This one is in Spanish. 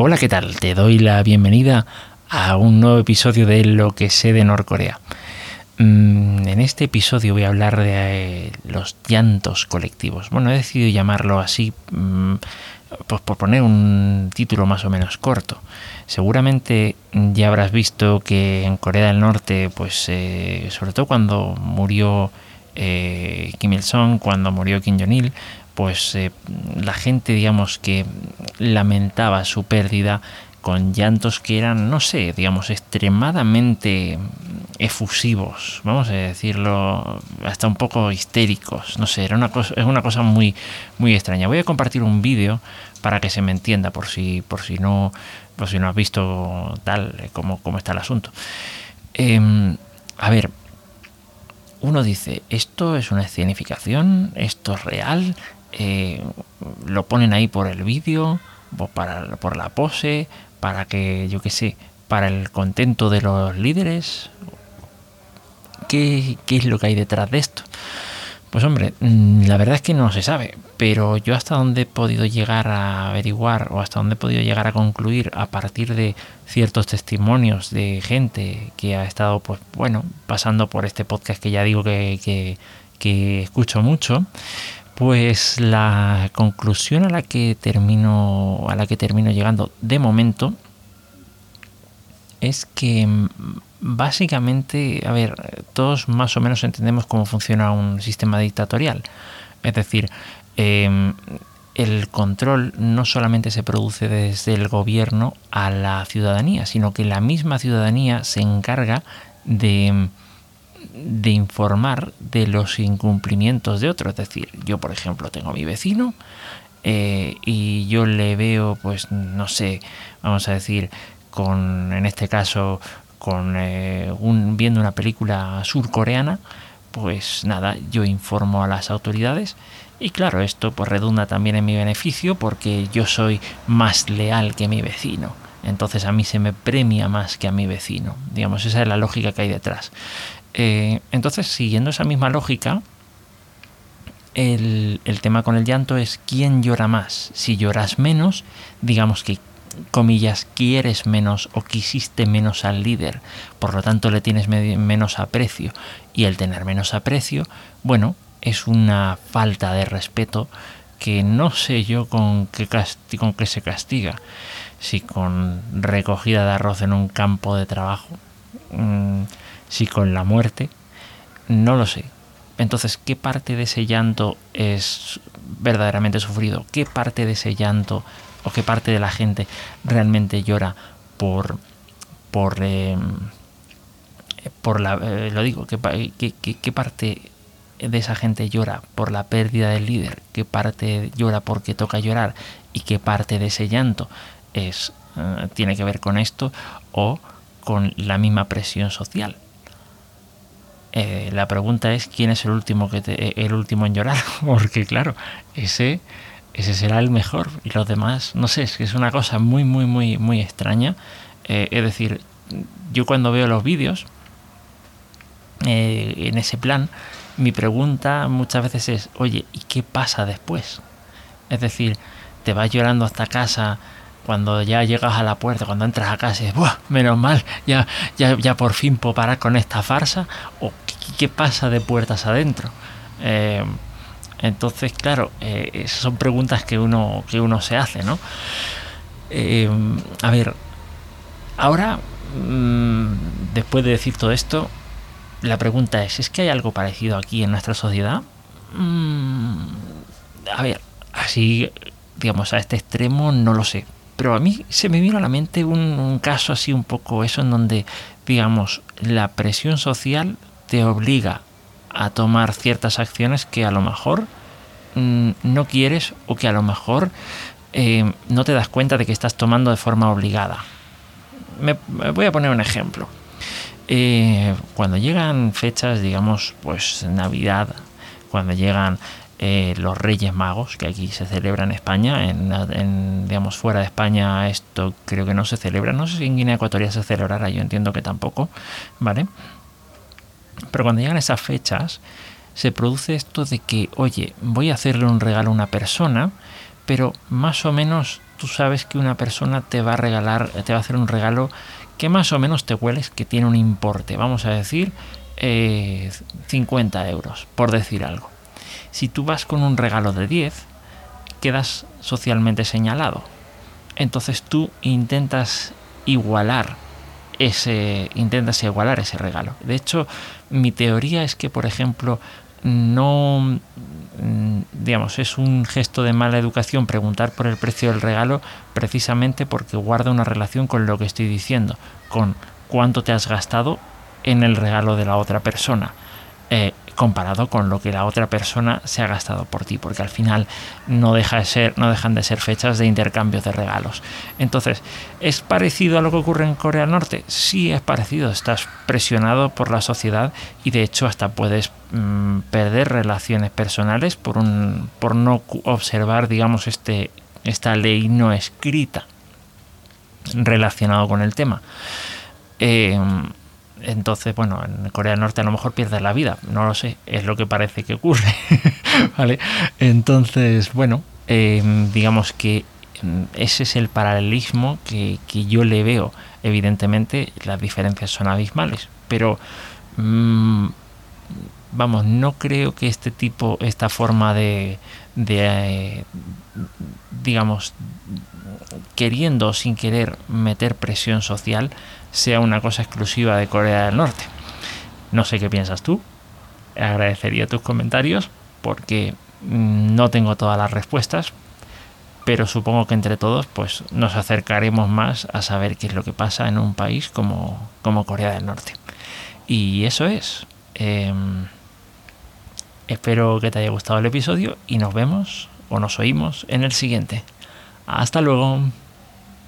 Hola, ¿qué tal? Te doy la bienvenida a un nuevo episodio de Lo que sé de Norcorea. Mm, en este episodio voy a hablar de los llantos colectivos. Bueno, he decidido llamarlo así mm, pues por poner un título más o menos corto. Seguramente ya habrás visto que en Corea del Norte, pues eh, sobre todo cuando murió eh, Kim Il-sung, cuando murió Kim Jong-il, pues eh, la gente, digamos, que lamentaba su pérdida con llantos que eran, no sé, digamos, extremadamente efusivos, vamos a decirlo, hasta un poco histéricos, no sé, era una cosa, es una cosa muy, muy extraña. Voy a compartir un vídeo para que se me entienda, por si, por si no, por si no has visto tal eh, como, como está el asunto. Em, a ver, uno dice, esto es una escenificación, esto es real, eh, lo ponen ahí por el vídeo, para, por la pose, para que, yo qué sé, para el contento de los líderes. ¿Qué, ¿Qué es lo que hay detrás de esto? Pues hombre, mm, la verdad es que no se sabe, pero yo hasta donde he podido llegar a averiguar o hasta donde he podido llegar a concluir a partir de ciertos testimonios de gente que ha estado, pues bueno, pasando por este podcast que ya digo que, que escucho mucho, pues la conclusión a la que termino a la que termino llegando de momento es que mm, básicamente, a ver, todos más o menos entendemos cómo funciona un sistema dictatorial. Es decir, em, el control no solamente se produce desde el gobierno a la ciudadanía, sino que la misma ciudadanía se encarga de de informar de los incumplimientos de otro. Es decir, yo por ejemplo tengo a mi vecino eh, y yo le veo, pues no sé, vamos a decir, con, en este caso, con eh, un, viendo una película surcoreana, pues nada, yo informo a las autoridades y claro, esto pues redunda también en mi beneficio porque yo soy más leal que mi vecino. Entonces a mí se me premia más que a mi vecino. Digamos, esa es la lógica que hay detrás. Eh, entonces, siguiendo esa misma lógica, el, tema con el llanto es quién llora más. Si lloras menos, digamos que, comillas, quieres menos o quisiste menos al líder, por lo tanto le tienes menos aprecio. Y el tener menos aprecio, bueno, es una falta de respeto que no sé yo con qué, con qué se castiga. Si con recogida de arroz en un campo de trabajo. Mm, si con la muerte, no lo sé. Entonces, ¿qué parte de ese llanto es verdaderamente sufrido? ¿Qué parte de ese llanto o qué parte de la gente realmente llora por por em, por la eh, lo digo ¿qué, qué, parte de esa gente llora por la pérdida del líder qué parte llora porque toca llorar y qué parte de ese llanto es eh, tiene que ver con esto o con la misma presión social eh, la pregunta es quién es el último que eh, el último en llorar, porque claro, ese ese será el mejor y los demás, no sé, es que es una cosa muy muy muy muy extraña. Eh, es decir, yo cuando veo los vídeos en ese plan, mi pregunta muchas veces es, oye, ¿y qué pasa después? Es decir, te vas llorando hasta casa cuando ya llegas a la puerta, cuando entras a casa y dices, menos mal, ya, ya, ya por fin puedo parar con esta farsa, qué, pasa de puertas adentro. Eh, entonces, claro, eh, son preguntas que uno, que uno se hace, ¿no? Eh, a ver, ahora, mm, después de decir todo esto, la pregunta es, ¿es que hay algo parecido aquí en nuestra sociedad? Mm, a ver, así, digamos, a este extremo no lo sé, pero a mí se me vino a la mente un, caso así un poco eso en donde, digamos, la presión social te obliga a tomar ciertas acciones que a lo mejor mm, no quieres o que a lo mejor eh, no te das cuenta de que estás tomando de forma obligada. Me, voy a poner un ejemplo. Eh, cuando llegan fechas, digamos, pues Navidad, cuando llegan eh, los Reyes Magos, que aquí se celebra en España, en, digamos fuera de España esto creo que no se celebra, no sé si en Guinea Ecuatorial se celebrará, yo entiendo que tampoco, ¿vale? Pero cuando llegan esas fechas, se produce esto de que, oye, voy a hacerle un regalo a una persona, pero más o menos tú sabes que una persona te va a regalar, te va a hacer un regalo que más o menos te hueles que tiene un importe, vamos a decir 50 eh, euros, por decir algo. Si tú vas con un regalo de 10, quedas socialmente señalado. Entonces tú intentas igualar ese intentas igualar ese regalo. De hecho, mi teoría es que, por ejemplo, no mm, digamos, es un gesto de mala educación preguntar por el precio del regalo precisamente porque guarda una relación con lo que estoy diciendo, con cuánto te has gastado en el regalo de la otra persona. Eh, comparado con lo que la otra persona se ha gastado por ti, porque al final no, deja de ser, no dejan de ser fechas de intercambio de regalos. Entonces, ¿es parecido a lo que ocurre en Corea del Norte? Sí, es parecido. Estás presionado por la sociedad y de hecho hasta puedes mm, perder relaciones personales por, un, por no observar, digamos, este, esta ley no escrita relacionado con el tema. Eh, entonces, bueno, en Corea del Norte a lo mejor pierdes la vida, no lo sé, es lo que parece que ocurre, ¿vale? Entonces, bueno, em, digamos que em, ese es el paralelismo que, yo le veo. Evidentemente, las diferencias son abismales, pero mm, vamos, no creo que este tipo, esta forma de, de eh, digamos, queriendo o sin querer meter presión social, sea una cosa exclusiva de Corea del Norte. No sé qué piensas tú. Agradecería tus comentarios porque mm, no tengo todas las respuestas, pero supongo que entre todos pues nos acercaremos más a saber qué es lo que pasa en un país como, como Corea del Norte. Y eso es. Em, espero que te haya gustado el episodio y nos vemos o nos oímos en el siguiente. Hasta luego.